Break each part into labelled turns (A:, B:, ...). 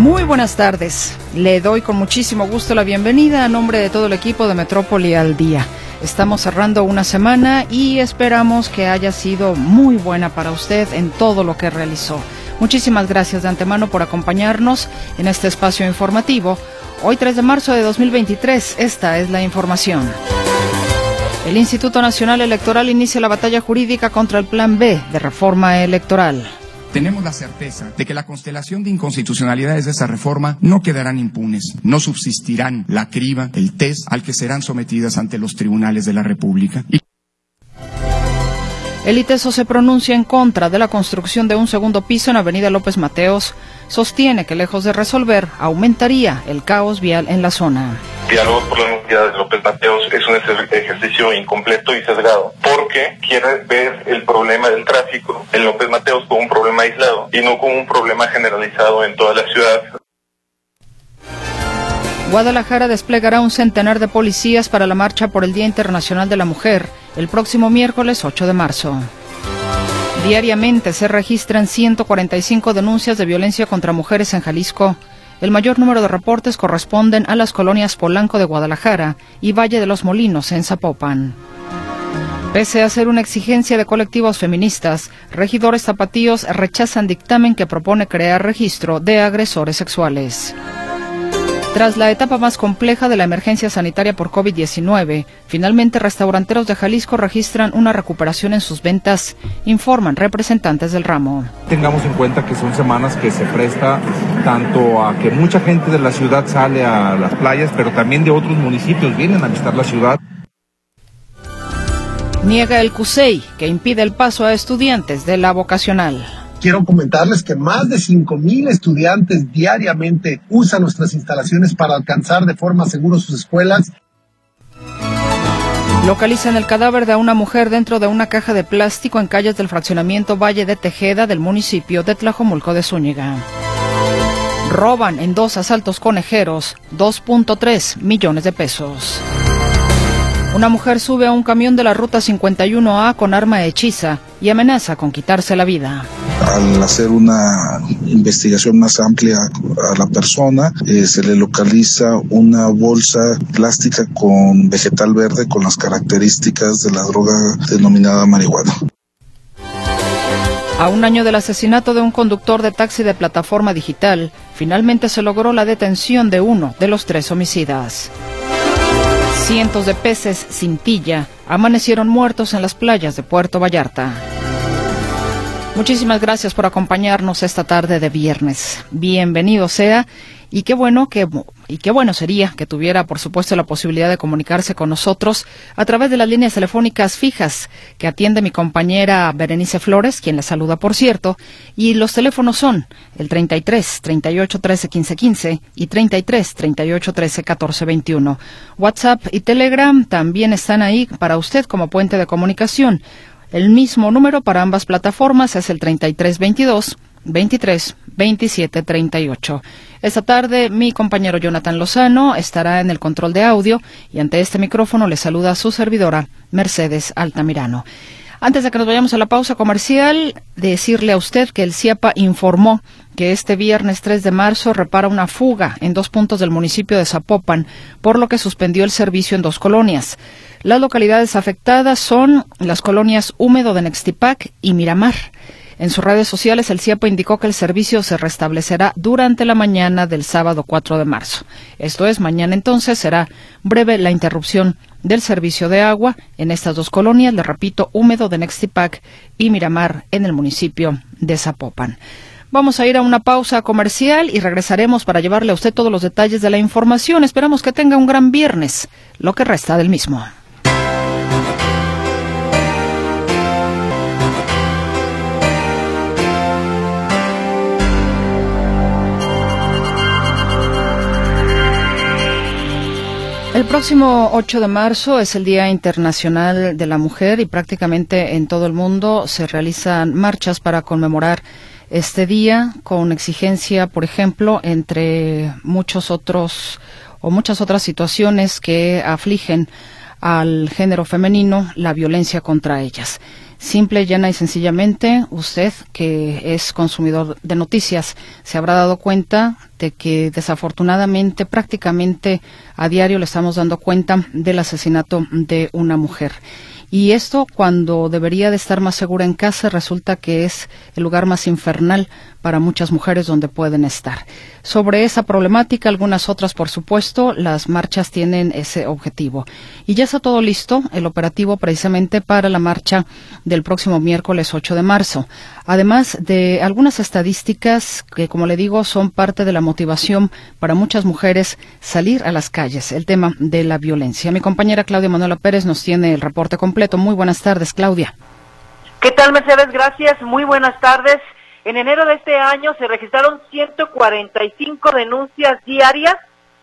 A: Muy buenas tardes. Le doy con muchísimo gusto la bienvenida a nombre de todo el equipo de Metrópoli al Día. Estamos cerrando una semana y esperamos que haya sido muy buena para usted en todo lo que realizó. Muchísimas gracias de antemano por acompañarnos en este espacio informativo. Hoy 3 de marzo de 2023, esta es la información. El Instituto Nacional Electoral inicia la batalla jurídica contra el Plan B de reforma electoral.
B: Tenemos la certeza de que la constelación de inconstitucionalidades de esa reforma no quedarán impunes, no subsistirán la criba, el test al que serán sometidas ante los tribunales de la República. Y
A: El ITESO se pronuncia en contra de la construcción de un segundo piso en Avenida López Mateos. Sostiene que lejos de resolver, aumentaría el caos vial en la zona.
C: diálogo por la de López Mateos es un incompleto y sesgado, porque quiere ver el problema del tráfico en López Mateos como un problema aislado y no como un problema generalizado en toda la ciudad.
A: Guadalajara desplegará un centenar de policías para la marcha por el Día Internacional de la Mujer el próximo miércoles 8 de marzo. Diariamente se registran 145 denuncias de violencia contra mujeres en Jalisco. El mayor número de reportes corresponden a las colonias Polanco de Guadalajara y Valle de los Molinos en Zapopan. Pese a ser una exigencia de colectivos feministas, regidores zapatíos rechazan dictamen que propone crear registro de agresores sexuales. Tras la etapa más compleja de la emergencia sanitaria por COVID-19, finalmente restauranteros de Jalisco registran una recuperación en sus ventas, informan representantes del ramo.
D: Tengamos en cuenta que son semanas que se presta tanto a que mucha gente de la ciudad sale a las playas, pero también de otros municipios vienen a visitar la ciudad.
A: Niega el CUSEI, que impide el paso a estudiantes de la vocacional.
E: Quiero comentarles que más de 5.000 estudiantes diariamente usan nuestras instalaciones para alcanzar de forma segura sus escuelas.
A: Localizan el cadáver de una mujer dentro de una caja de plástico en calles del fraccionamiento Valle de Tejeda del municipio de Tlajomulco de Zúñiga. Roban en dos asaltos conejeros 2.3 millones de pesos. Una mujer sube a un camión de la ruta 51A con arma hechiza y amenaza con quitarse la vida.
F: Al hacer una investigación más amplia a la persona, eh, se le localiza una bolsa plástica con vegetal verde con las características de la droga denominada marihuana.
A: A un año del asesinato de un conductor de taxi de plataforma digital, finalmente se logró la detención de uno de los tres homicidas. Cientos de peces sin tilla amanecieron muertos en las playas de Puerto Vallarta. Muchísimas gracias por acompañarnos esta tarde de viernes. Bienvenido sea y qué bueno que y qué bueno sería que tuviera por supuesto la posibilidad de comunicarse con nosotros a través de las líneas telefónicas fijas que atiende mi compañera Berenice Flores, quien la saluda por cierto, y los teléfonos son el 33 38 13 15 15 y 33 38 13 14 21. WhatsApp y Telegram también están ahí para usted como puente de comunicación. El mismo número para ambas plataformas es el 3322 23 27 38. Esta tarde mi compañero Jonathan Lozano estará en el control de audio y ante este micrófono le saluda su servidora Mercedes Altamirano. Antes de que nos vayamos a la pausa comercial, decirle a usted que el CIAPA informó que este viernes 3 de marzo repara una fuga en dos puntos del municipio de Zapopan, por lo que suspendió el servicio en dos colonias. Las localidades afectadas son las colonias Húmedo de Nextipac y Miramar. En sus redes sociales, el CIAPA indicó que el servicio se restablecerá durante la mañana del sábado 4 de marzo. Esto es, mañana entonces será breve la interrupción del servicio de agua en estas dos colonias, le repito, húmedo de Nextipac y Miramar en el municipio de Zapopan. Vamos a ir a una pausa comercial y regresaremos para llevarle a usted todos los detalles de la información. Esperamos que tenga un gran viernes, lo que resta del mismo. Próximo 8 de marzo es el Día Internacional de la Mujer y prácticamente en todo el mundo se realizan marchas para conmemorar este día con exigencia, por ejemplo, entre muchos otros o muchas otras situaciones que afligen al género femenino, la violencia contra ellas. Simple, llana y sencillamente, usted que es consumidor de noticias se habrá dado cuenta de que desafortunadamente prácticamente a diario le estamos dando cuenta del asesinato de una mujer. Y esto cuando debería de estar más segura en casa resulta que es el lugar más infernal para muchas mujeres donde pueden estar. Sobre esa problemática, algunas otras, por supuesto, las marchas tienen ese objetivo. Y ya está todo listo, el operativo precisamente para la marcha del próximo miércoles 8 de marzo. Además de algunas estadísticas que, como le digo, son parte de la motivación para muchas mujeres salir a las calles, el tema de la violencia. Mi compañera Claudia Manuela Pérez nos tiene el reporte completo. Muy buenas tardes, Claudia.
G: ¿Qué tal, Mercedes? Gracias. Muy buenas tardes. En enero de este año se registraron 145 denuncias diarias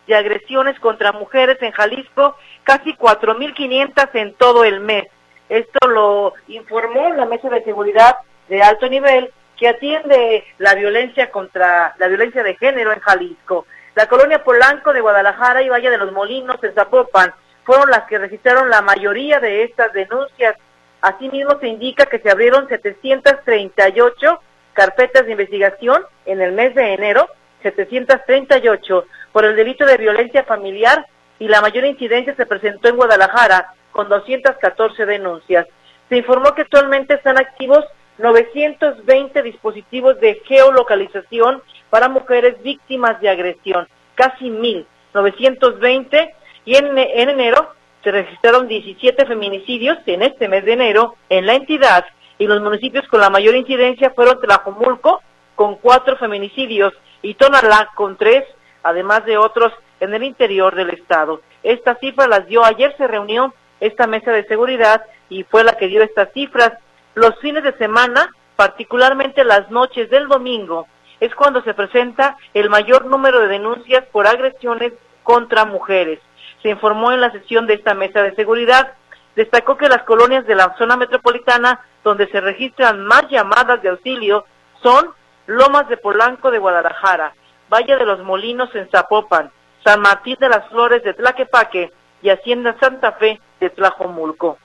G: de agresiones contra mujeres en Jalisco, casi 4.500 en todo el mes. Esto lo informó la Mesa de Seguridad de alto nivel que atiende la violencia contra la violencia de género en Jalisco. La colonia Polanco de Guadalajara y Valle de los Molinos en Zapopan fueron las que registraron la mayoría de estas denuncias. Asimismo se indica que se abrieron 738 carpetas de investigación en el mes de enero, 738 por el delito de violencia familiar y la mayor incidencia se presentó en Guadalajara con 214 denuncias. Se informó que actualmente están activos 920 dispositivos de geolocalización para mujeres víctimas de agresión, casi 1.920 y en, en enero se registraron 17 feminicidios en este mes de enero en la entidad y los municipios con la mayor incidencia fueron Tlajomulco, con cuatro feminicidios, y Tonalá, con tres, además de otros en el interior del estado. Esta cifra las dio ayer, se reunió esta mesa de seguridad y fue la que dio estas cifras. Los fines de semana, particularmente las noches del domingo, es cuando se presenta el mayor número de denuncias por agresiones contra mujeres. Se informó en la sesión de esta mesa de seguridad destacó que las colonias de la zona metropolitana donde se registran más llamadas de auxilio son Lomas de Polanco de Guadalajara, Valle de los Molinos en Zapopan, San Martín de las Flores de Tlaquepaque y Hacienda Santa Fe de Tlajomulco.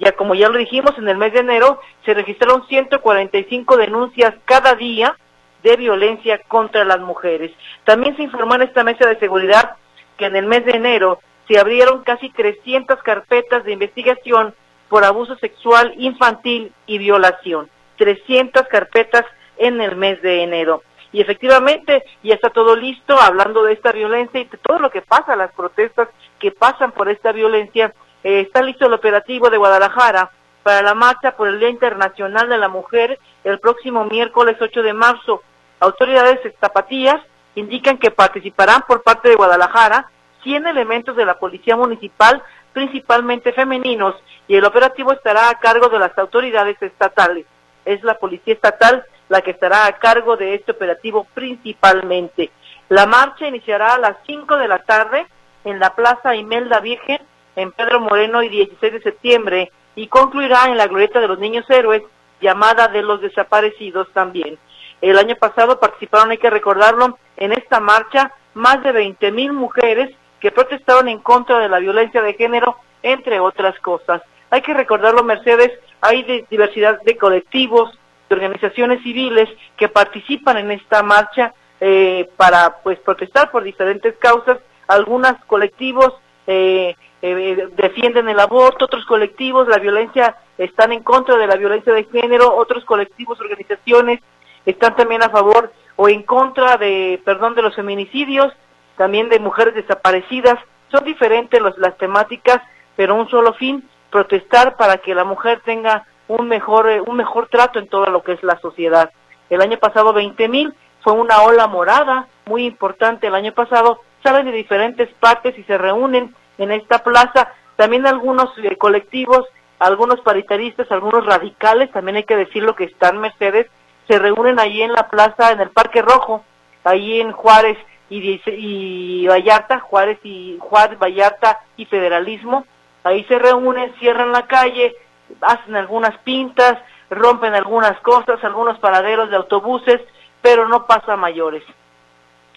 G: Ya como ya lo dijimos, en el mes de enero se registraron 145 denuncias cada día de violencia contra las mujeres. También se informó en esta mesa de seguridad que en el mes de enero se abrieron casi 300 carpetas de investigación por abuso sexual infantil y violación. 300 carpetas en el mes de enero. Y efectivamente ya está todo listo hablando de esta violencia y de todo lo que pasa, las protestas que pasan por esta violencia. Eh, está listo el operativo de Guadalajara para la marcha por el Día Internacional de la Mujer el próximo miércoles 8 de marzo. Autoridades zapatías indican que participarán por parte de Guadalajara 100 elementos de la Policía Municipal, principalmente femeninos, y el operativo estará a cargo de las autoridades estatales. Es la Policía Estatal la que estará a cargo de este operativo principalmente. La marcha iniciará a las 5 de la tarde en la Plaza Imelda Virgen, en Pedro Moreno y 16 de septiembre, y concluirá en la Glorieta de los Niños Héroes, llamada de los desaparecidos también. El año pasado participaron, hay que recordarlo, en esta marcha más de 20 mil mujeres que protestaron en contra de la violencia de género, entre otras cosas. Hay que recordarlo, Mercedes, hay diversidad de colectivos, de organizaciones civiles que participan en esta marcha eh, para pues protestar por diferentes causas. Algunos colectivos eh, eh, defienden el aborto, otros colectivos la violencia están en contra de la violencia de género, otros colectivos, organizaciones están también a favor o en contra de, perdón, de los feminicidios también de mujeres desaparecidas. Son diferentes las temáticas, pero un solo fin, protestar para que la mujer tenga un mejor, eh, un mejor trato en todo lo que es la sociedad. El año pasado 20 mil fue una ola morada muy importante. El año pasado salen de diferentes partes y se reúnen en esta plaza. También algunos eh, colectivos, algunos paritaristas, algunos radicales, también hay que decirlo que están Mercedes, se reúnen allí en la plaza, en el Parque Rojo, ahí en Juárez y, y Vallarta, Juárez y Juárez, Vallarta y Federalismo. Ahí se reúnen, cierran la calle, hacen algunas pintas, rompen algunas cosas, algunos paraderos de autobuses, pero no pasa a mayores.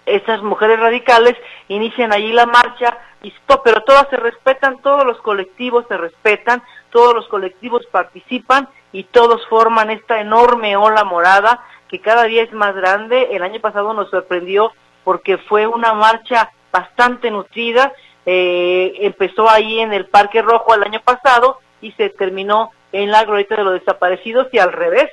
G: Estas mujeres radicales inician allí la marcha, y pero todas se respetan, todos los colectivos se respetan, todos los colectivos participan y todos forman esta enorme ola morada que cada día es más grande. El año pasado nos sorprendió porque fue una marcha bastante nutrida. Eh, empezó ahí en el Parque Rojo el año pasado y se terminó en la glorieta de los desaparecidos y al revés.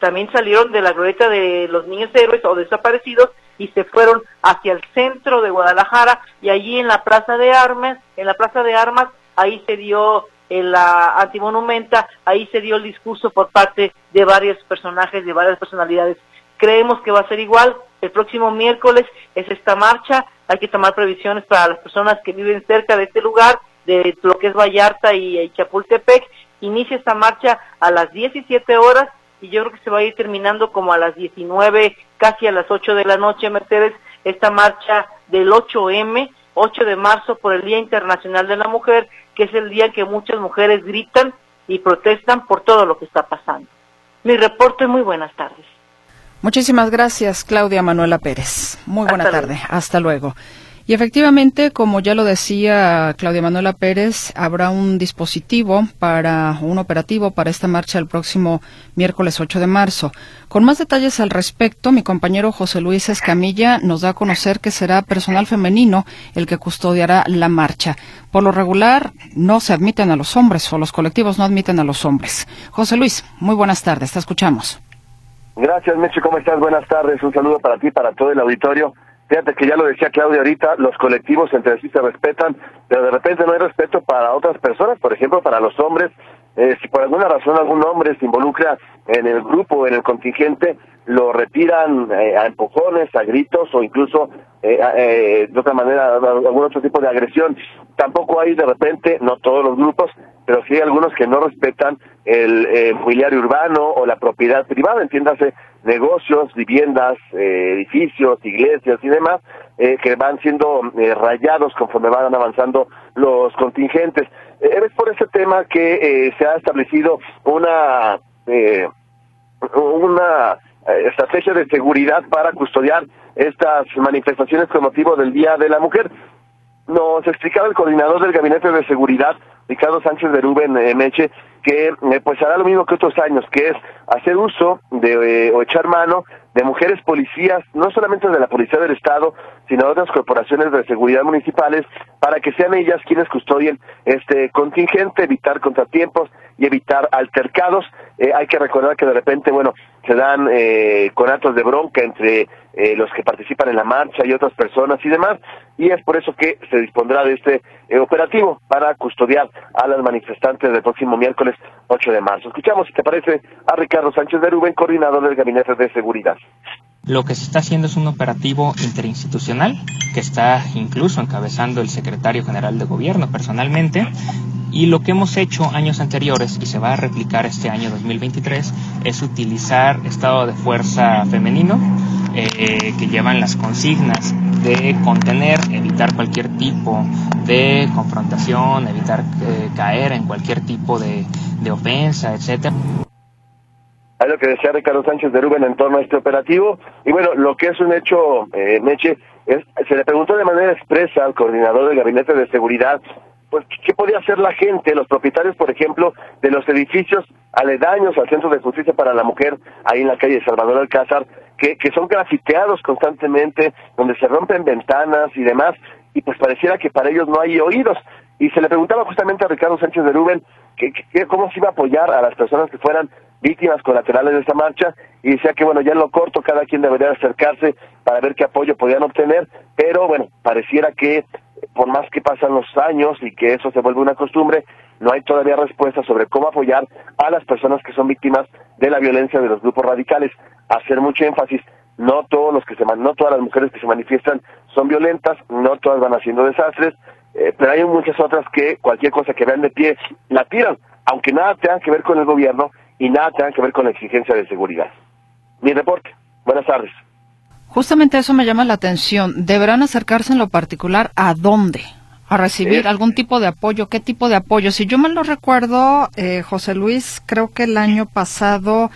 G: También salieron de la glorieta de los niños héroes o desaparecidos y se fueron hacia el centro de Guadalajara y allí en la Plaza de Armas, en la Plaza de Armas, ahí se dio en la antimonumenta, ahí se dio el discurso por parte de varios personajes, de varias personalidades. Creemos que va a ser igual. El próximo miércoles es esta marcha. Hay que tomar previsiones para las personas que viven cerca de este lugar, de lo que es Vallarta y Chapultepec. Inicia esta marcha a las 17 horas y yo creo que se va a ir terminando como a las 19, casi a las 8 de la noche, Mercedes, esta marcha del 8M, 8 de marzo por el Día Internacional de la Mujer, que es el día en que muchas mujeres gritan y protestan por todo lo que está pasando. Mi reporte, muy buenas tardes.
A: Muchísimas gracias, Claudia Manuela Pérez. Muy buena tarde. Hasta luego. Y efectivamente, como ya lo decía Claudia Manuela Pérez, habrá un dispositivo para un operativo para esta marcha el próximo miércoles 8 de marzo. Con más detalles al respecto, mi compañero José Luis Escamilla nos da a conocer que será personal femenino el que custodiará la marcha. Por lo regular, no se admiten a los hombres o los colectivos no admiten a los hombres. José Luis, muy buenas tardes, te escuchamos.
H: Gracias, Meche, ¿cómo estás? Buenas tardes, un saludo para ti, para todo el auditorio. Fíjate que ya lo decía Claudia ahorita, los colectivos entre sí se respetan, pero de repente no hay respeto para otras personas, por ejemplo, para los hombres. Eh, si por alguna razón algún hombre se involucra en el grupo, en el contingente, lo retiran eh, a empujones, a gritos o incluso eh, de otra manera algún otro tipo de agresión. Tampoco hay de repente, no todos los grupos, pero sí hay algunos que no respetan el mobiliario urbano o la propiedad privada, entiéndase, negocios, viviendas, eh, edificios, iglesias y demás, eh, que van siendo eh, rayados conforme van avanzando los contingentes. es por ese tema que se ha establecido una una estrategia de seguridad para custodiar estas manifestaciones con motivo del Día de la Mujer. Nos explicaba el coordinador del Gabinete de Seguridad, Ricardo Sánchez de Rubén Meche, que eh, pues hará lo mismo que otros años, que es hacer uso de, eh, o echar mano de mujeres policías, no solamente de la Policía del Estado, sino de otras corporaciones de seguridad municipales, para que sean ellas quienes custodien este contingente, evitar contratiempos y evitar altercados. Eh, hay que recordar que de repente, bueno, se dan eh, conatos de bronca entre eh, los que participan en la marcha y otras personas y demás, y es por eso que se dispondrá de este eh, operativo para custodiar a las manifestantes del próximo miércoles 8 de marzo. Escuchamos, si te parece, a Ricardo Sánchez de Rubén, coordinador del Gabinete de Seguridad.
I: Lo que se está haciendo es un operativo interinstitucional que está incluso encabezando el secretario general de gobierno personalmente y lo que hemos hecho años anteriores y se va a replicar este año 2023 es utilizar estado de fuerza femenino eh, que llevan las consignas de contener, evitar cualquier tipo de confrontación, evitar eh, caer en cualquier tipo de, ofensa, etcétera.
H: Hay lo que decía Ricardo Sánchez de Rubén en torno a este operativo. Y bueno, lo que es un hecho, eh, Meche, es, se le preguntó de manera expresa al coordinador del Gabinete de Seguridad, pues, ¿qué podía hacer la gente, los propietarios, por ejemplo, de los edificios aledaños al Centro de Justicia para la Mujer, ahí en la calle Salvador Alcázar, que, son grafiteados constantemente, donde se rompen ventanas y demás, y pues pareciera que para ellos no hay oídos. Y se le preguntaba justamente a Ricardo Sánchez de Rubén que, cómo se iba a apoyar a las personas que fueran víctimas colaterales de esta marcha y decía que bueno, ya en lo corto cada quien debería acercarse para ver qué apoyo podían obtener, pero bueno, pareciera que por más que pasan los años y que eso se vuelve una costumbre, no hay todavía respuesta sobre cómo apoyar a las personas que son víctimas de la violencia de los grupos radicales. Hacer mucho énfasis, no todos los que se no todas las mujeres que se manifiestan son violentas, no todas van haciendo desastres, eh, pero hay muchas otras que cualquier cosa que vean de pie la tiran, aunque nada tenga que ver con el gobierno y nada tenga que ver con la exigencia de seguridad. Mi reporte. Buenas tardes.
A: Justamente eso me llama la atención. ¿Deberán acercarse en lo particular a dónde? ¿A recibir algún tipo de apoyo? ¿Qué tipo de apoyo? Si yo me lo recuerdo, eh, José Luis, creo que el año pasado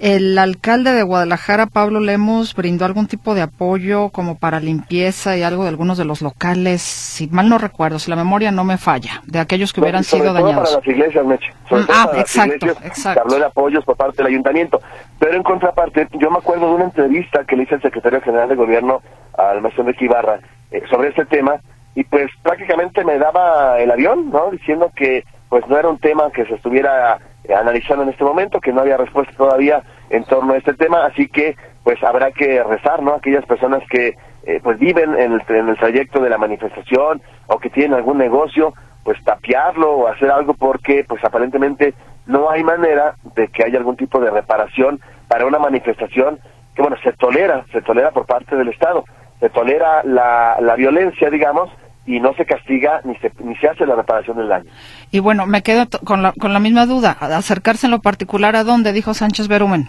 A: el alcalde de Guadalajara, Pablo Lemos, brindó algún tipo de apoyo como para limpieza y algo de algunos de los locales, si mal no recuerdo, si la memoria no me falla, de aquellos que hubieran sido dañados.
H: para las iglesias, Meche.
A: Mm, ah, exacto, exacto.
H: Habló de apoyos por parte del ayuntamiento. Pero en contraparte, yo me acuerdo de una entrevista que le hice al secretario general de gobierno, al maestro de Ibarra, eh, sobre este tema, y pues prácticamente me daba el avión, ¿no? Diciendo que pues no era un tema que se estuviera eh, analizando en este momento, que no había respuesta todavía en torno a este tema, así que pues habrá que rezar, ¿no? Aquellas personas que eh, pues viven en el, en el trayecto de la manifestación o que tienen algún negocio, pues tapiarlo o hacer algo porque pues aparentemente no hay manera de que haya algún tipo de reparación para una manifestación que bueno, se tolera, se tolera por parte del Estado, se tolera la, la violencia, digamos, y no se castiga ni se, ni se hace la reparación del daño.
A: Y bueno, me quedo con la, con la misma duda, acercarse en lo particular a dónde, dijo Sánchez Berumen.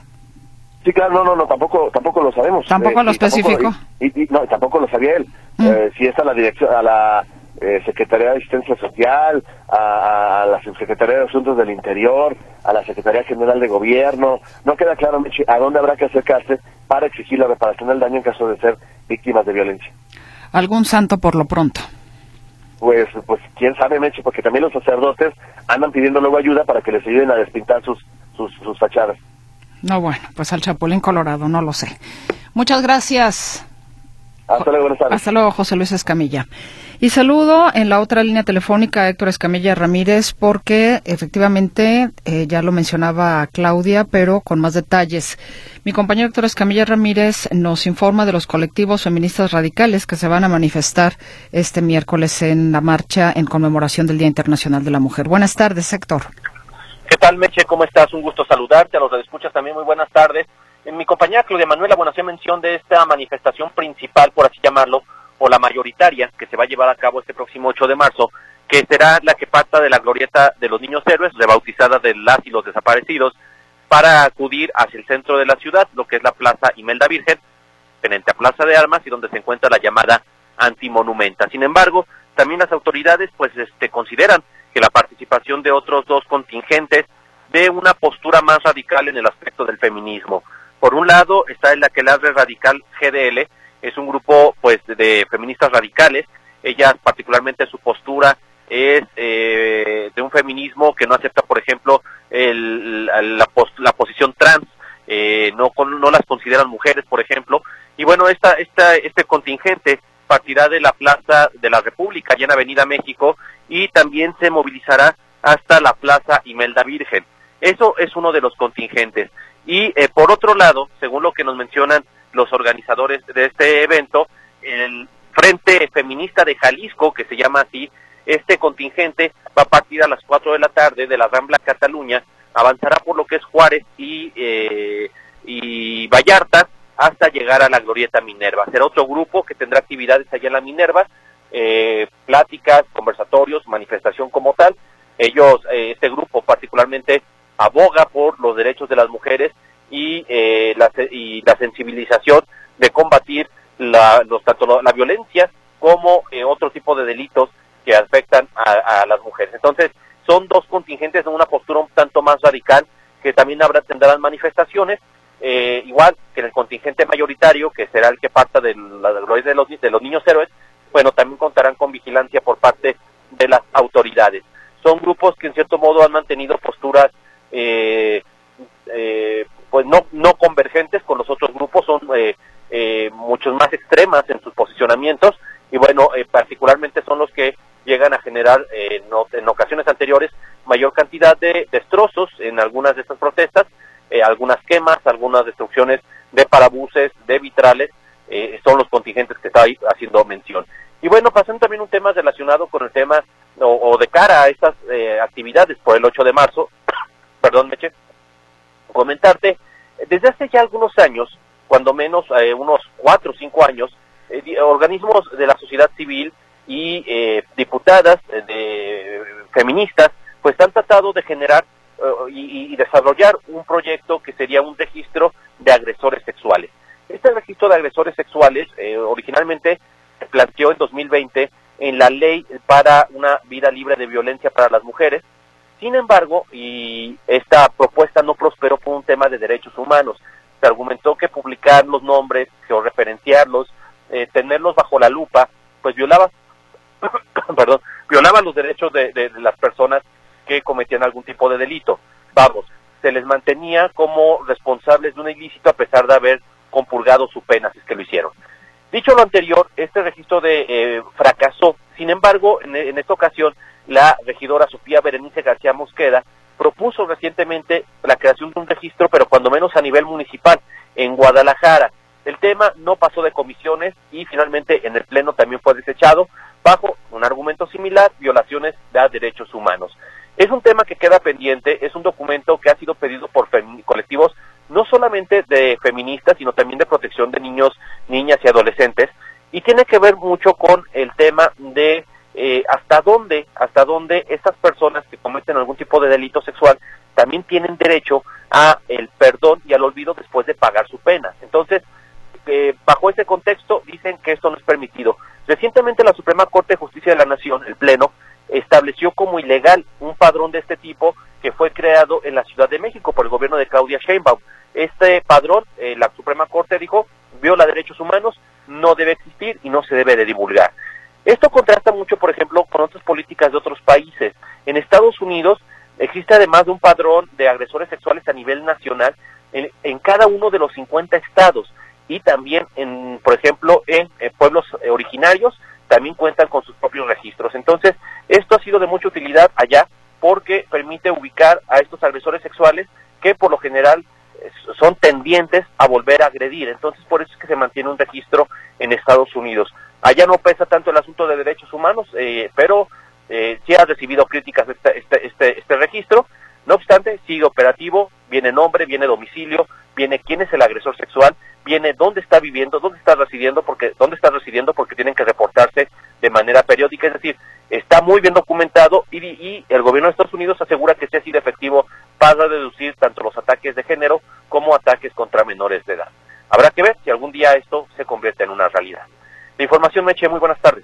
H: Sí, claro, no, no, no, tampoco, tampoco lo sabemos.
A: Tampoco
H: eh,
A: lo especificó.
H: y, no, tampoco lo sabía él. Mm. Eh, si es a la dirección, a la eh, Secretaría de Asistencia Social, a, la Secretaría de Asuntos del Interior, a la Secretaría General de Gobierno, no queda claro, a dónde habrá que acercarse para exigir la reparación del daño en caso de ser víctimas de violencia.
A: Algún santo por lo pronto
H: pues, pues quién sabe, Meche, porque también los sacerdotes andan pidiendo luego ayuda para que les ayuden a despintar sus, sus, sus fachadas.
A: No, bueno, pues al Chapulín Colorado, no lo sé. Muchas gracias.
H: Hasta luego, buenas tardes.
A: Hasta luego, José Luis Escamilla. Y saludo en la otra línea telefónica a Héctor Escamilla Ramírez porque efectivamente eh, ya lo mencionaba Claudia, pero con más detalles. Mi compañero Héctor Escamilla Ramírez nos informa de los colectivos feministas radicales que se van a manifestar este miércoles en la marcha en conmemoración del Día Internacional de la Mujer. Buenas tardes, Héctor.
J: ¿Qué tal, Meche? ¿Cómo estás? Un gusto saludarte. A los que escuchas también muy buenas tardes. En mi compañera Claudia Manuela, bueno, hacía mención de esta manifestación principal, por así llamarlo, o la mayoritaria que se va a llevar a cabo este próximo 8 de marzo, que será la que parta de la glorieta de los niños héroes, rebautizada de las y los desaparecidos, para acudir hacia el centro de la ciudad, lo que es la Plaza Imelda Virgen, frente a Plaza de Armas y donde se encuentra la llamada antimonumenta. Sin embargo, también las autoridades pues este consideran que la participación de otros dos contingentes de una postura más radical en el aspecto del feminismo. Por un lado está el aquelarre radical GDL, es un grupo pues de feministas radicales, ellas particularmente su postura es eh, de un feminismo que no acepta por ejemplo el, la, la, posición trans, eh, no, no las consideran mujeres por ejemplo, y bueno, esta, esta, este contingente partirá de la Plaza de la República, allá en Avenida México, y también se movilizará hasta la Plaza Imelda Virgen. Eso es uno de los contingentes. Y eh, por otro lado, según lo que nos mencionan los organizadores de este evento, el Frente Feminista de Jalisco, que se llama así, este contingente va a partir a las 4 de la tarde de la Rambla Cataluña, avanzará por lo que es Juárez y, eh, y Vallarta hasta llegar a la Glorieta Minerva. Será otro grupo que tendrá actividades allá en la Minerva, eh, pláticas, conversatorios, manifestación como tal. Ellos, eh, este grupo particularmente aboga por los derechos de las mujeres y, eh, la, y la sensibilización de combatir la, los, tanto la violencia como eh, otro tipo de delitos que afectan a, las mujeres. Entonces, son dos contingentes en una postura un tanto más radical que también habrá tendrán manifestaciones, eh, igual que en el contingente mayoritario, que será el que parta de la de los, de los niños héroes, bueno, también contarán con vigilancia por parte de las autoridades. Son grupos que en cierto modo han mantenido posturas eh, eh, pues no, no convergentes con los otros grupos, son eh, eh, muchos más extremas en sus posicionamientos y bueno, eh, particularmente son los que llegan a generar en ocasiones anteriores mayor cantidad de destrozos en algunas de estas protestas, algunas quemas, algunas destrucciones de parabuses, de vitrales, son los contingentes que está haciendo mención. Y bueno, pasando también un tema relacionado con el tema o, o de cara a estas actividades por el 8 de marzo, perdón, Meche, comentarte, desde hace ya algunos años, cuando menos eh, unos cuatro o cinco años, eh, organismos de la sociedad civil y eh, diputadas de, feministas, pues han tratado de generar y, y, desarrollar un proyecto que sería un registro de agresores sexuales. Este registro de agresores sexuales eh, originalmente se planteó en 2020 en la ley para una vida libre de violencia para las mujeres. Sin embargo, y esta propuesta no prosperó por un tema de derechos humanos. Se argumentó que publicar los nombres, georreferenciarlos, eh, tenerlos bajo la lupa, pues violaba, perdón, violaba los derechos de, de las personas que cometían algún tipo de delito. Vamos, se les mantenía como responsables de un ilícito a pesar de haber compurgado su pena, si es que lo hicieron. Dicho lo anterior, este registro de eh, fracasó. Sin embargo, en, esta ocasión, la regidora Sofía Berenice García Mosqueda propuso recientemente la creación de un registro, pero cuando menos a nivel municipal, en Guadalajara. El tema no pasó de comisiones y finalmente en el Pleno también fue desechado bajo un argumento similar, violaciones de derechos humanos. Es un tema que queda pendiente, es un documento que ha sido pedido por colectivos no solamente de feministas, sino también de protección de niños, niñas y adolescentes, y tiene que ver mucho con el tema de eh, hasta dónde, hasta dónde estas personas que cometen algún tipo de delito sexual también tienen derecho a el perdón y al olvido después de pagar su pena. Entonces, eh, bajo ese contexto, dicen que esto no es permitido. Recientemente la Suprema Corte de Justicia de la Nación, el Pleno, estableció como ilegal un padrón de este tipo que fue creado en la Ciudad de México por el gobierno de Claudia Sheinbaum. Este padrón, eh, la Suprema Corte dijo, viola derechos humanos, no debe existir y no se debe de divulgar. Esto contrasta mucho, por ejemplo, con otras políticas de otros países. En Estados Unidos existe además de un padrón de agresores sexuales a nivel nacional en, en cada uno de los 50 estados y también, en, por ejemplo, en, en pueblos originarios también cuentan con sus propios registros. Entonces, esto ha sido de mucha utilidad allá porque permite ubicar a estos agresores sexuales que por lo general son tendientes a volver a agredir. Entonces, por eso es que se mantiene un registro en Estados Unidos. Allá no pesa tanto el asunto de derechos humanos, eh, pero eh, sí ha recibido críticas este, este, este, este registro. No obstante, sigue operativo, viene nombre, viene domicilio, viene quién es el agresor sexual, viene dónde está viviendo, dónde está residiendo, porque dónde está residiendo porque tienen que reportarse de manera periódica, es decir, está muy bien documentado y, el gobierno de Estados Unidos asegura que se ha sido efectivo para reducir tanto los ataques de género como ataques contra menores de edad. Habrá que ver si algún día esto se convierte en una realidad. La información, Meche, muy buenas tardes.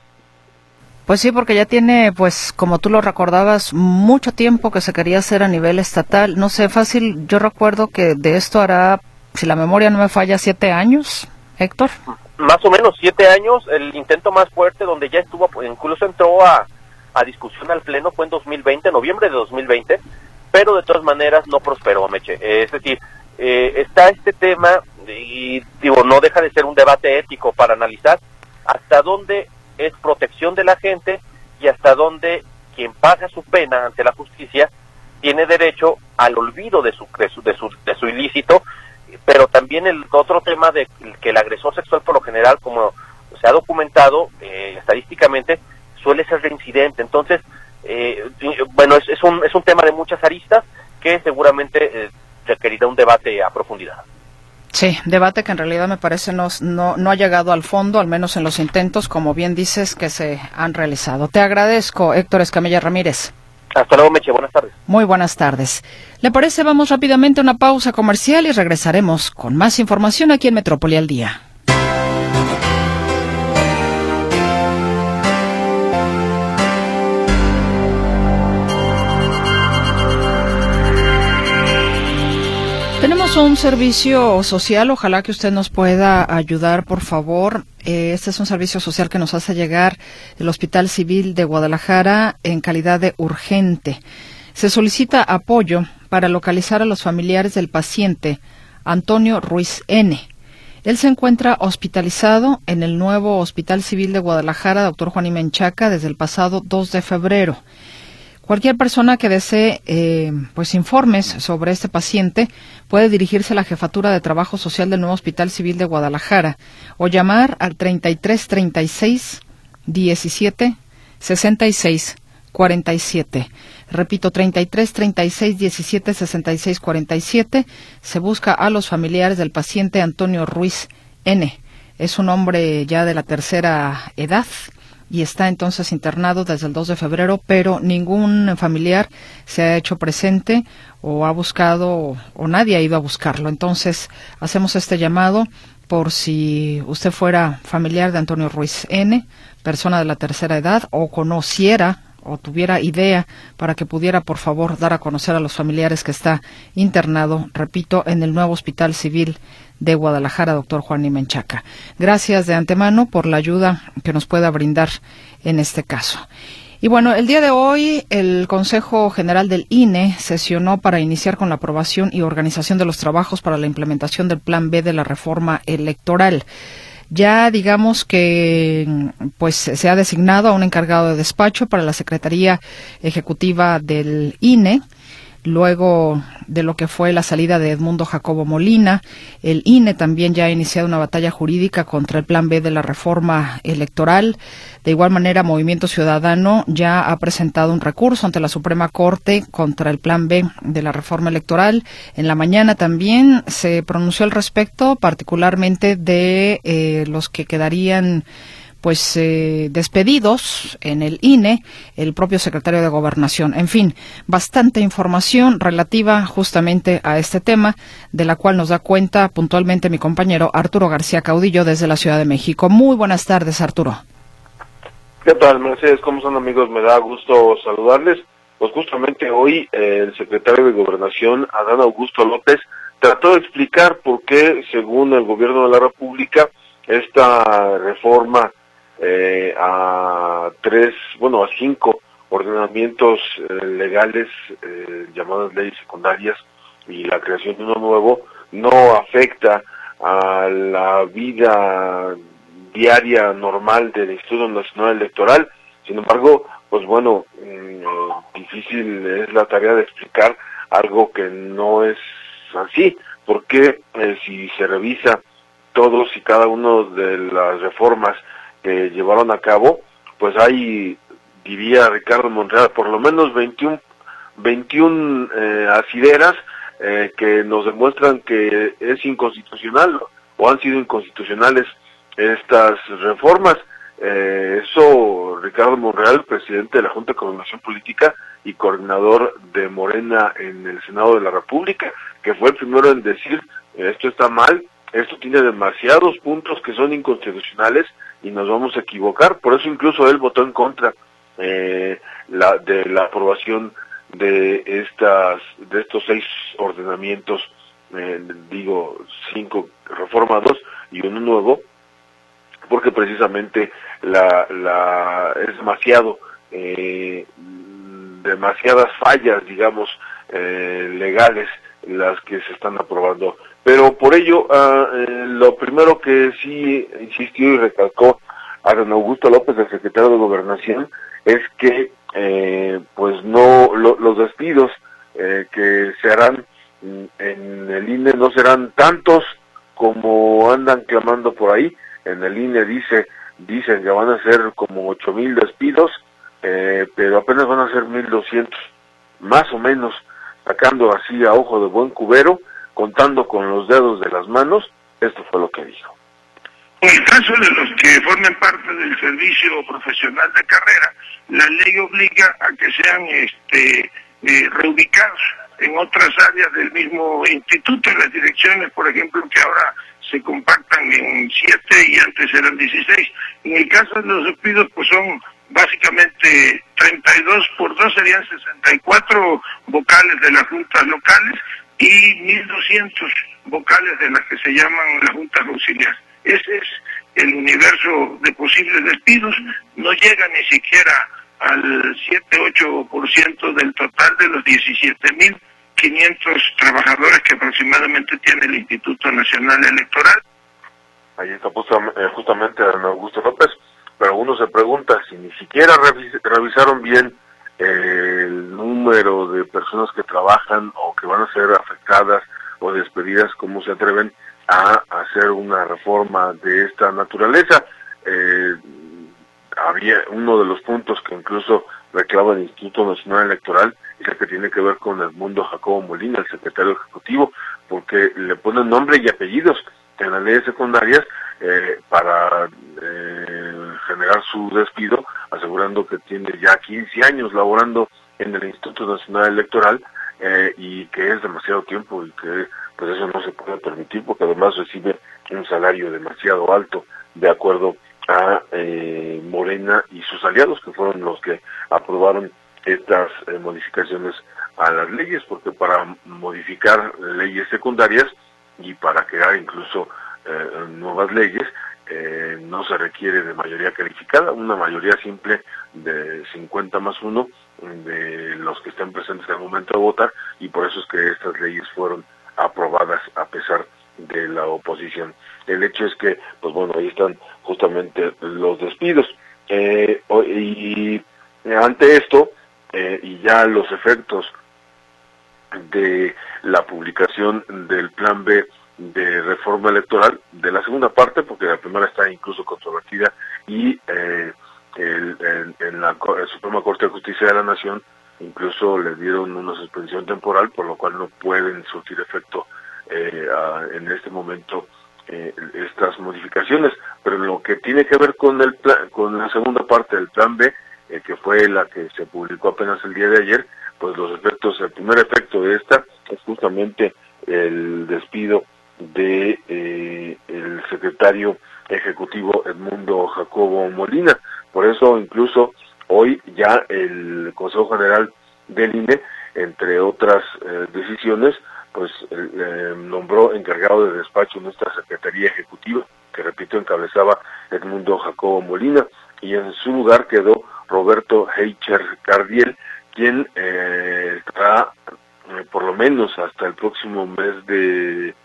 A: Pues sí, porque ya tiene, pues, como tú lo recordabas, mucho tiempo que se quería hacer a nivel estatal. No sé, fácil, yo recuerdo que de esto hará, si la memoria no me falla, siete años, Héctor.
J: Más o menos siete años, el intento más fuerte donde ya estuvo, pues, incluso entró a, a discusión al Pleno fue en 2020, noviembre de 2020, pero de todas maneras no prosperó, Meche. es decir, eh, está este tema y digo, no deja de ser un debate ético para analizar hasta dónde es protección de la gente y hasta dónde quien paga su pena ante la justicia tiene derecho al olvido de su, de su, de su, ilícito, pero también el otro tema de que el agresor sexual por lo general, como se ha documentado eh, estadísticamente, suele ser reincidente. Entonces, eh, bueno, es, es, un, es un tema de muchas aristas que seguramente eh, requerirá un debate a profundidad.
A: Sí, debate que en realidad me parece no, no, no, ha llegado al fondo, al menos en los intentos, como bien dices, que se han realizado. Te agradezco, Héctor Escamilla Ramírez.
J: Hasta luego, Meche. Buenas tardes.
A: Muy buenas tardes. ¿Le parece? Vamos rápidamente a una pausa comercial y regresaremos con más información aquí en Metrópoli al Día. Un servicio social, ojalá que usted nos pueda ayudar, por favor. Eh, este es un servicio social que nos hace llegar el Hospital Civil de Guadalajara en calidad de urgente. Se solicita apoyo para localizar a los familiares del paciente Antonio Ruiz N. Él se encuentra hospitalizado en el nuevo Hospital Civil de Guadalajara, doctor Juan Menchaca, desde el pasado 2 de febrero. Cualquier persona que desee eh, pues informes sobre este paciente puede dirigirse a la Jefatura de Trabajo Social del Nuevo Hospital Civil de Guadalajara o llamar al 33 36 17 66 47. Repito, 33 36 17 66 47. Se busca a los familiares del paciente Antonio Ruiz N. Es un hombre ya de la tercera edad y está entonces internado desde el 2 de febrero, pero ningún familiar se ha hecho presente o ha buscado o nadie ha ido a buscarlo. Entonces hacemos este llamado por si usted fuera familiar de Antonio Ruiz N., persona de la tercera edad, o conociera o tuviera idea para que pudiera, por favor, dar a conocer a los familiares que está internado, repito, en el nuevo Hospital Civil de Guadalajara, doctor Juan Menchaca. Gracias de antemano por la ayuda que nos pueda brindar en este caso. Y bueno, el día de hoy el Consejo General del INE sesionó para iniciar con la aprobación y organización de los trabajos para la implementación del Plan B de la reforma electoral. Ya digamos que pues se ha designado a un encargado de despacho para la Secretaría Ejecutiva del INE luego de lo que fue la salida de Edmundo Jacobo Molina. El INE también ya ha iniciado una batalla jurídica contra el Plan B de la reforma electoral. De igual manera, Movimiento Ciudadano ya ha presentado un recurso ante la Suprema Corte contra el Plan B de la reforma electoral. En la mañana también se pronunció al respecto, particularmente de eh, los que quedarían pues eh, despedidos en el INE, el propio secretario de Gobernación. En fin, bastante información relativa justamente a este tema, de la cual nos da cuenta puntualmente mi compañero Arturo García Caudillo desde la Ciudad de México. Muy buenas tardes, Arturo.
K: ¿Qué tal, Mercedes? ¿Cómo son amigos? Me da gusto saludarles. Pues justamente hoy eh, el secretario de Gobernación, Adán Augusto López, trató de explicar por qué, según el gobierno de la República, esta reforma eh, a tres, bueno, a cinco ordenamientos eh, legales eh, llamadas leyes secundarias y la creación de uno nuevo no afecta a la vida diaria normal del Instituto Nacional Electoral. Sin embargo, pues bueno, mm, difícil es la tarea de explicar algo que no es así, porque si se revisa todos y cada uno de las reformas que llevaron a cabo, pues hay, diría Ricardo Monreal, por lo menos 21, 21 eh, asideras eh, que nos demuestran que es inconstitucional o han sido inconstitucionales estas reformas. Eh, eso Ricardo Monreal, presidente de la Junta de Coordinación Política y coordinador de Morena en el Senado de la República, que fue el primero en decir esto está mal, esto tiene demasiados puntos que son inconstitucionales y nos vamos a equivocar. Por eso incluso él votó en contra eh, la, de la aprobación de estas de estos seis ordenamientos, eh, digo cinco reformados y uno nuevo, porque precisamente la, la es demasiado eh, demasiadas fallas, digamos, eh, legales las que se están aprobando pero por ello, ah, eh, lo primero que sí insistió y recalcó a don Augusto López, el secretario de Gobernación, es que eh, pues no los despidos eh, que se harán en el INE no serán tantos como andan clamando por ahí. En el INE dice dicen que van a ser como ocho mil despidos, pero apenas van a ser mil doscientos, más o menos, sacando así a ojo de buen cubero contando con los dedos de las manos, esto fue lo que dijo.
L: En el caso de los que formen parte del servicio profesional de carrera, la ley obliga a que sean este, eh, reubicados en otras áreas del mismo instituto, en las direcciones, por ejemplo, que ahora se compactan en siete y antes eran 16. En el caso de los despidos, pues son básicamente 32 por 2 serían 64 vocales de las juntas locales y 1.200 vocales de las que se llaman las juntas auxiliares. Ese es el universo de posibles despidos, no llega ni siquiera al 7-8% del total de los 17.500 trabajadores que aproximadamente tiene el Instituto Nacional Electoral.
K: Ahí está eh, justamente Augusto López, pero uno se pregunta si ni siquiera revisaron bien el número de personas que trabajan o que van a ser afectadas o despedidas, cómo se atreven a hacer una reforma de esta naturaleza. Eh, había uno de los puntos que incluso reclama el Instituto Nacional Electoral es el que tiene que ver con el mundo Jacobo Molina, el secretario ejecutivo, porque le ponen nombre y apellidos en las leyes secundarias eh, para eh, generar su despido, asegurando que tiene ya 15 años laborando en el Instituto Nacional Electoral eh, y que es demasiado tiempo y que pues eso no se puede permitir porque además recibe un salario demasiado alto, de acuerdo a eh, Morena y sus aliados, que fueron los que aprobaron estas eh, modificaciones a las leyes, porque para modificar leyes secundarias y para crear incluso eh, nuevas leyes, eh, no se requiere de mayoría calificada, una mayoría simple de 50 más 1 de los que están presentes al momento de votar y por eso es que estas leyes fueron aprobadas a pesar de la oposición. El hecho es que, pues bueno, ahí están justamente los despidos. Eh, y ante esto, eh, y ya los efectos de la publicación del plan B de reforma electoral, de la segunda parte, porque la primera está incluso controvertida, y eh, el, en, la Suprema Corte de Justicia de la Nación incluso le dieron una suspensión temporal, por lo cual no pueden surtir efecto eh, en este momento eh, estas modificaciones. Pero lo que tiene que ver con el con la segunda parte del plan B, eh, que fue la que se publicó apenas el día de ayer, pues los efectos, el primer efecto de esta es justamente el despido de eh, el secretario ejecutivo Edmundo Jacobo Molina. Por eso incluso hoy ya el Consejo General del INE, entre otras eh, decisiones, pues eh, nombró encargado de despacho nuestra Secretaría Ejecutiva, que repito encabezaba Edmundo Jacobo Molina, y en su lugar quedó Roberto Heicher Cardiel, quien eh, estará por lo menos hasta el próximo mes de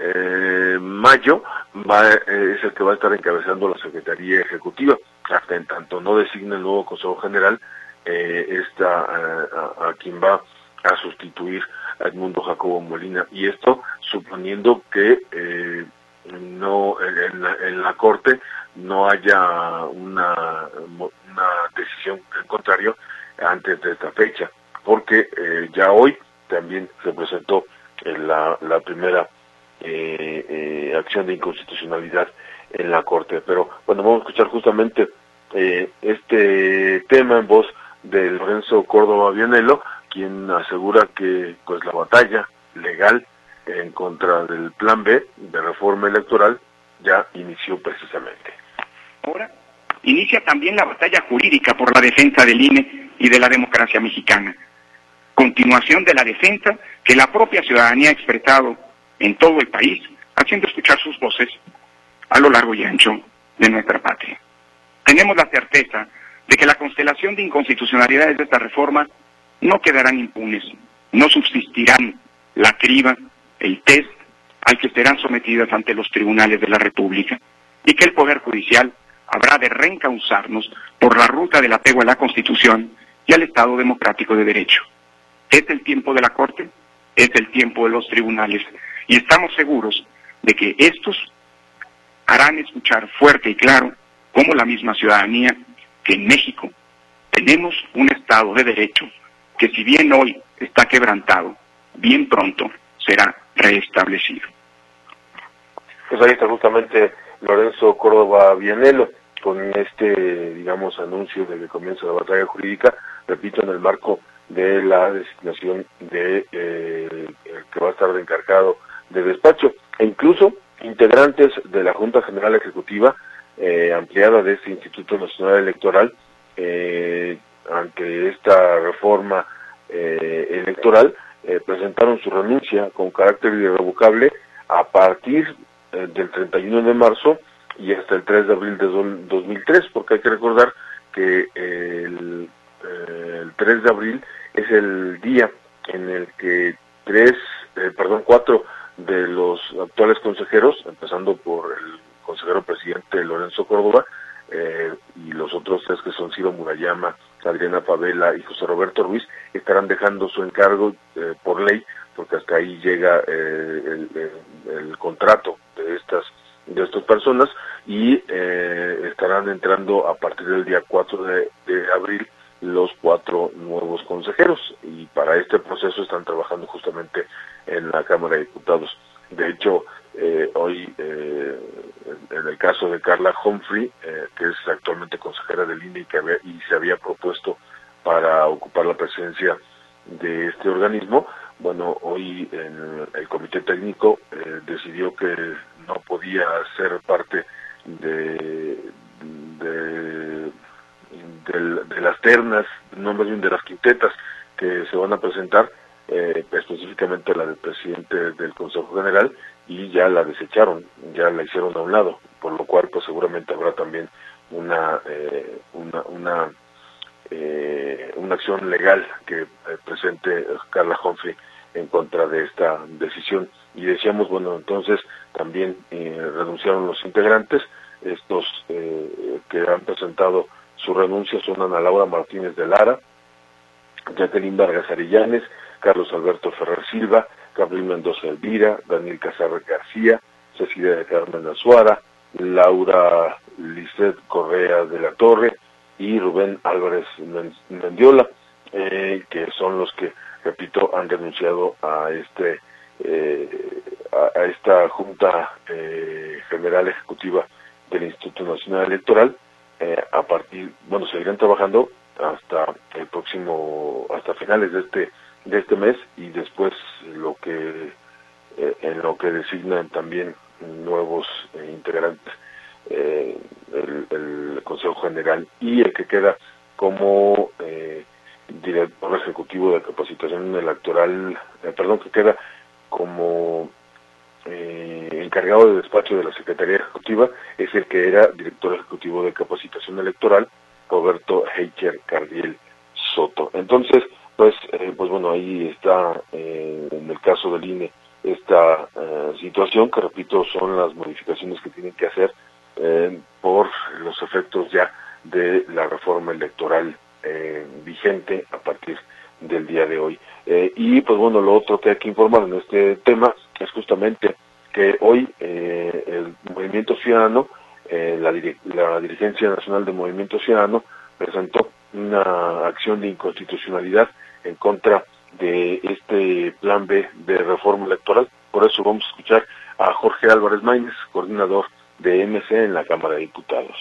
K: eh, mayo va, eh, es el que va a estar encabezando la Secretaría Ejecutiva. Hasta en tanto no designe el nuevo Consejo General, eh, está a, quien va a sustituir a Edmundo Jacobo Molina. Y esto suponiendo que eh, no en la, en la, Corte no haya una, una decisión en contrario antes de esta fecha, porque eh, ya hoy también se presentó en la, la primera eh, eh, acción de inconstitucionalidad en la Corte. Pero bueno, vamos a escuchar justamente eh, este tema en voz de Lorenzo Córdoba Vianelo, quien asegura que pues la batalla legal en contra del plan B de reforma electoral ya inició precisamente.
M: Ahora inicia también la batalla jurídica por la defensa del INE y de la democracia mexicana. Continuación de la defensa que la propia ciudadanía ha expresado en todo el país, haciendo escuchar sus voces a lo largo y ancho de nuestra patria. Tenemos la certeza de que la constelación de inconstitucionalidades de esta reforma no quedarán impunes, no subsistirán la criba, el test al que serán sometidas ante los tribunales de la República, y que el Poder Judicial habrá de reencauzarnos por la ruta del apego a la Constitución y al Estado democrático de derecho. Es el tiempo de la Corte, es el tiempo de los tribunales, y estamos seguros de que estos harán escuchar fuerte y claro como la misma ciudadanía que en México tenemos un Estado de Derecho que si bien hoy está quebrantado, bien pronto será reestablecido.
K: Pues ahí está justamente Lorenzo Córdoba Vianelo con este, digamos, anuncio de que comienza la batalla jurídica, repito, en el marco de la designación de eh, que va a estar encargado de despacho. E incluso integrantes de la Junta General Ejecutiva eh, ampliada de este Instituto Nacional Electoral eh, ante esta reforma eh, electoral eh, presentaron su renuncia con carácter irrevocable a partir eh, del 31 de marzo y hasta el 3 de abril de 2003 porque hay que recordar que el, el 3 de abril es el día en el que tres, perdón, cuatro de los actuales consejeros, empezando por el consejero presidente Lorenzo Córdoba, eh, y los otros tres que son Ciro Murayama, Adriana Pavela y José Roberto Ruiz, estarán dejando su encargo eh, por ley, porque hasta ahí llega eh, el, contrato de estas de estas personas y eh, estarán entrando a partir del día 4 de, de abril los cuatro nuevos consejeros. Y para este proceso están trabajando justamente en la Cámara de Diputados. De hecho, eh, hoy, eh, en el caso de Carla Humphrey, eh, que es actualmente consejera del INE y, que había, y se había propuesto para ocupar la presidencia de este organismo, bueno, hoy en el comité técnico decidió que no podía ser parte de, de, de, las ternas, no más bien de las quintetas que se van a presentar, eh, específicamente la del presidente del Consejo General, y ya la desecharon, ya la hicieron a un lado, por lo cual pues seguramente habrá también una, eh, una, una, eh, acción legal que presente Carla Humphrey en contra de esta decisión. Y decíamos, bueno, entonces también renunciaron los integrantes, estos que han presentado su renuncia son Ana Laura Martínez de Lara, Jacqueline Vargas Arillanes, Carlos Alberto Ferrer Silva, Gabriel Mendoza Elvira, Daniel Casar García, Cecilia de Carmen Azuara, Laura Lisset Correa de la Torre y Rubén Álvarez Mendiola, eh, que son los que, repito, han denunciado a este eh, a, esta Junta eh, General Ejecutiva del Instituto Nacional Electoral a partir, bueno, seguirán trabajando hasta el próximo, hasta finales de este de este mes y después lo que eh, en lo que designan también nuevos eh, integrantes eh, el, Consejo General y el que queda como director ejecutivo de capacitación electoral, perdón, que queda como encargado de despacho de la Secretaría Ejecutiva es el que era director ejecutivo de capacitación electoral, Roberto Heicher Cardiel Soto. Entonces, pues, eh, pues bueno, ahí está eh, en el caso del INE esta eh, situación que repito son las modificaciones que tienen que hacer por los efectos ya de la reforma electoral vigente a partir del día de hoy. y pues bueno, lo otro que hay que informar en este tema es justamente que hoy el Movimiento Ciudadano, la, la Dirigencia Nacional de Movimiento Ciudadano, presentó una acción de inconstitucionalidad en contra de este plan B de reforma electoral. Por eso vamos a escuchar a Jorge Álvarez Maínez, coordinador de MC en la Cámara de Diputados.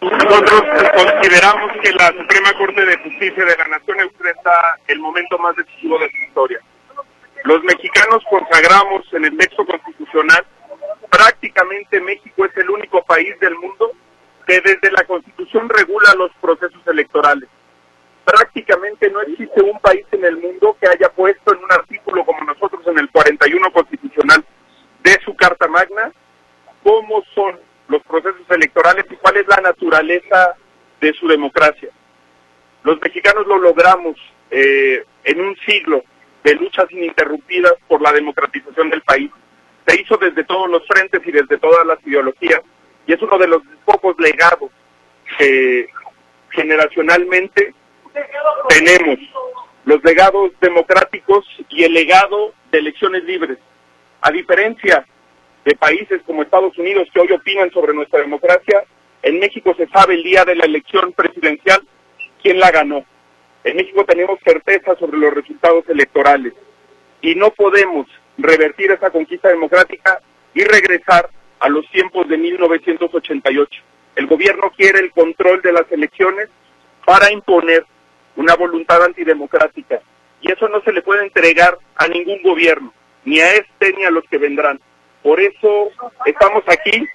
N: Nosotros consideramos que la Suprema Corte de Justicia de la Nación enfrenta el momento más decisivo de su historia. Los mexicanos consagramos en el texto constitucional, prácticamente México es el único país del mundo que desde la Constitución regula los procesos electorales prácticamente no existe un país en el mundo que haya puesto en un artículo como nosotros en el 41 constitucional de su Carta Magna cómo son los procesos electorales y cuál es la naturaleza de su democracia. Los mexicanos lo logramos eh, en un siglo de luchas ininterrumpidas por la democratización del país. Se hizo desde todos los frentes y desde todas las ideologías y es uno de los pocos legados que generacionalmente tenemos los legados democráticos y el legado de elecciones libres. A diferencia de países como Estados Unidos que hoy opinan sobre nuestra democracia, en México se sabe el día de la elección presidencial quién la ganó. En México tenemos certeza sobre los resultados electorales y no podemos revertir esa conquista democrática y regresar a los tiempos de 1988. El gobierno quiere el control de las elecciones para imponer una voluntad antidemocrática. Y eso no se le puede entregar a ningún gobierno, ni a este ni a los que vendrán. Por eso estamos aquí,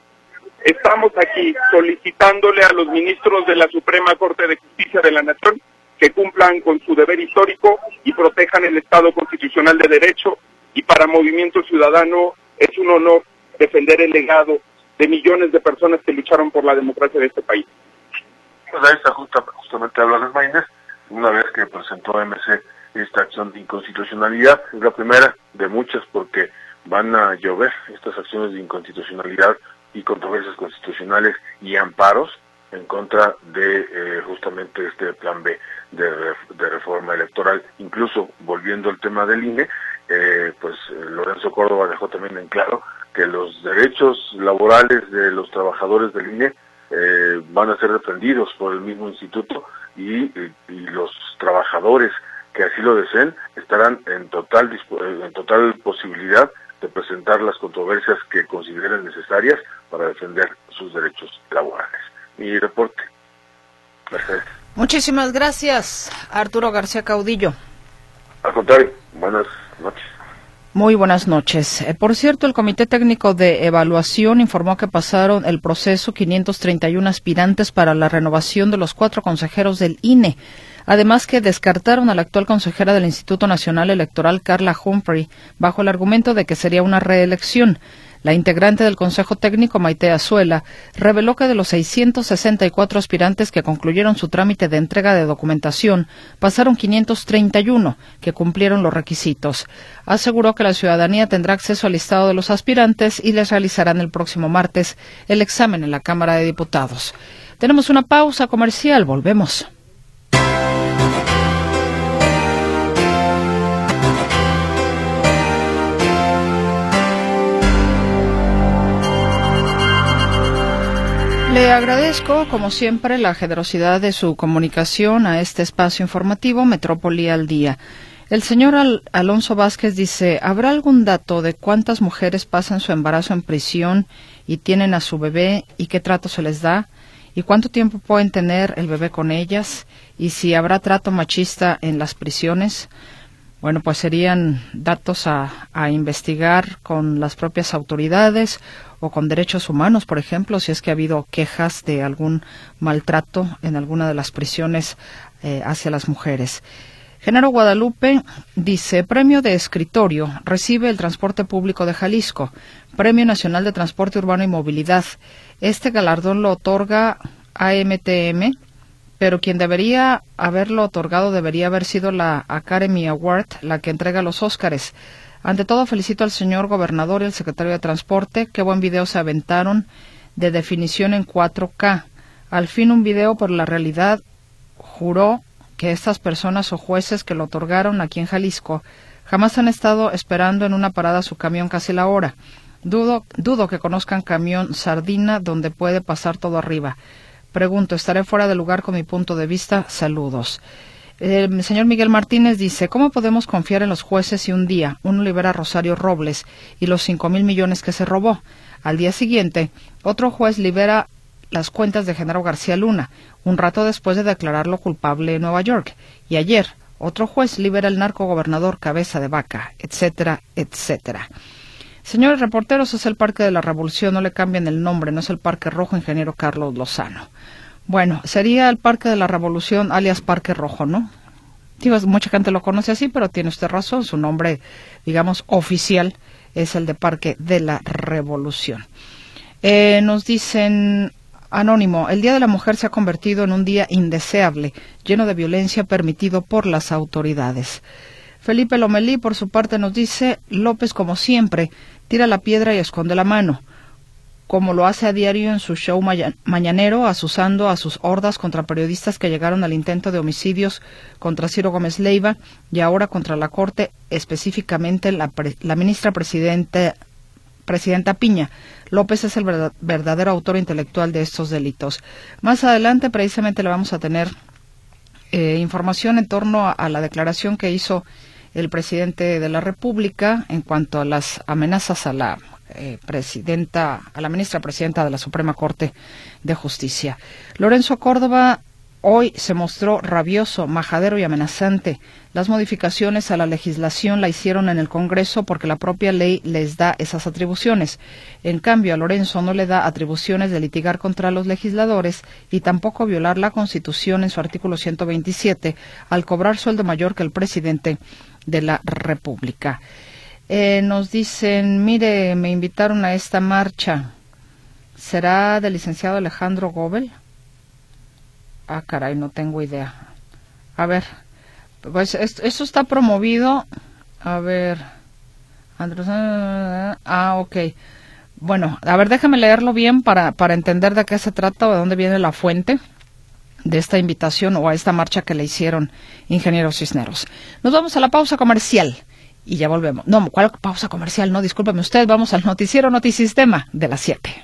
N: estamos aquí solicitándole a los ministros de la Suprema Corte de Justicia de la Nación que cumplan con su deber histórico y protejan el Estado constitucional de derecho. Y para Movimiento Ciudadano es un honor defender el legado de millones de personas que lucharon por la democracia de este país.
K: Pues justamente una vez que presentó MC esta acción de inconstitucionalidad. Es la primera de muchas porque van a llover estas acciones de inconstitucionalidad y controversias constitucionales y amparos en contra de eh, justamente este plan B de, reforma electoral. Incluso volviendo al tema del INE, eh, pues Lorenzo Córdoba dejó también en claro que los derechos laborales de los trabajadores del INE eh, van a ser defendidos por el mismo instituto y, los trabajadores que así lo deseen estarán en total, en total posibilidad de presentar las controversias que consideren necesarias para defender sus derechos laborales. Mi reporte.
A: Gracias. Muchísimas gracias, Arturo García Caudillo.
K: Al contrario, buenas noches.
A: Muy buenas noches. Eh, por cierto, el Comité Técnico de Evaluación informó que pasaron el proceso 531 aspirantes para la renovación de los cuatro consejeros del INE. Además que descartaron a la actual consejera del Instituto Nacional Electoral, Carla Humphrey, bajo el argumento de que sería una reelección. La integrante del Consejo Técnico, Maite Azuela, reveló que de los 664 aspirantes que concluyeron su trámite de entrega de documentación, pasaron 531 que cumplieron los requisitos. Aseguró que la ciudadanía tendrá acceso al listado de los aspirantes y les realizarán el próximo martes el examen en la Cámara de Diputados. Tenemos una pausa comercial, volvemos. Le agradezco, como siempre, la generosidad de su comunicación a este espacio informativo Metrópoli al Día. El señor Alonso Vázquez dice, ¿habrá algún dato de cuántas mujeres pasan su embarazo en prisión y tienen a su bebé y qué trato se les da? ¿Y cuánto tiempo pueden tener el bebé con ellas? ¿Y si habrá trato machista en las prisiones? Bueno, pues serían datos a, a investigar con las propias autoridades o con derechos humanos, por ejemplo, si es que ha habido quejas de algún maltrato en alguna de las prisiones eh, hacia las mujeres. Genaro Guadalupe dice, Premio de Escritorio recibe el Transporte Público de Jalisco, Premio Nacional de Transporte Urbano y Movilidad. Este galardón lo otorga AMTM, pero quien debería haberlo otorgado debería haber sido la Academy Award, la que entrega los Óscares. Ante todo, felicito al señor gobernador y al secretario de Transporte. Qué buen video se aventaron de definición en 4K. Al fin un video por la realidad juró que estas personas o jueces que lo otorgaron aquí en Jalisco jamás han estado esperando en una parada su camión casi la hora. Dudo, dudo que conozcan camión sardina donde puede pasar todo arriba. Pregunto, ¿estaré fuera de lugar con mi punto de vista? Saludos. El señor Miguel Martínez dice, ¿cómo podemos confiar en los jueces si un día uno libera a Rosario Robles y los cinco mil millones que se robó? Al día siguiente, otro juez libera las cuentas de Genaro García Luna, un rato después de declararlo culpable en Nueva York. Y ayer, otro juez libera al narco gobernador Cabeza de Vaca, etcétera, etcétera. Señores reporteros, es el Parque de la Revolución, no le cambian el nombre, no es el Parque Rojo Ingeniero Carlos Lozano. Bueno, sería el Parque de la Revolución, alias Parque Rojo, ¿no? Digo, mucha gente lo conoce así, pero tiene usted razón, su nombre, digamos, oficial es el de Parque de la Revolución. Eh, nos dicen, Anónimo, el Día de la Mujer se ha convertido en un día indeseable, lleno de violencia permitido por las autoridades. Felipe Lomelí, por su parte, nos dice, López, como siempre, tira la piedra y esconde la mano como lo hace a diario en su show mañanero, asusando a sus hordas contra periodistas que llegaron al intento de homicidios contra Ciro Gómez Leiva y ahora contra la Corte, específicamente la, ministra presidenta Piña. López es el verdadero autor intelectual de estos delitos. Más adelante, precisamente, le vamos a tener eh, información en torno a la declaración que hizo el presidente de la República en cuanto a las amenazas a la eh, presidenta, a la ministra presidenta de la Suprema Corte de Justicia. Lorenzo Córdoba hoy se mostró rabioso, majadero y amenazante. Las modificaciones a la legislación la hicieron en el Congreso porque la propia ley les da esas atribuciones. En cambio, a Lorenzo no le da atribuciones de litigar contra los legisladores y tampoco violar la Constitución en su artículo 127 al cobrar sueldo mayor que el presidente de la República. Eh, nos dicen, mire, me invitaron a esta marcha. ¿Será del licenciado Alejandro Gobel? Ah, caray, no tengo idea. A ver, pues esto, está promovido. A ver. Ah, ok. Bueno, a ver, déjame leerlo bien para, para entender de qué se trata o de dónde viene la fuente de esta invitación o a esta marcha que le hicieron ingenieros Cisneros. Nos vamos a la pausa comercial y ya volvemos. No, ¿cuál pausa comercial? No, discúlpeme usted, vamos al noticiero Notisistema de las 7.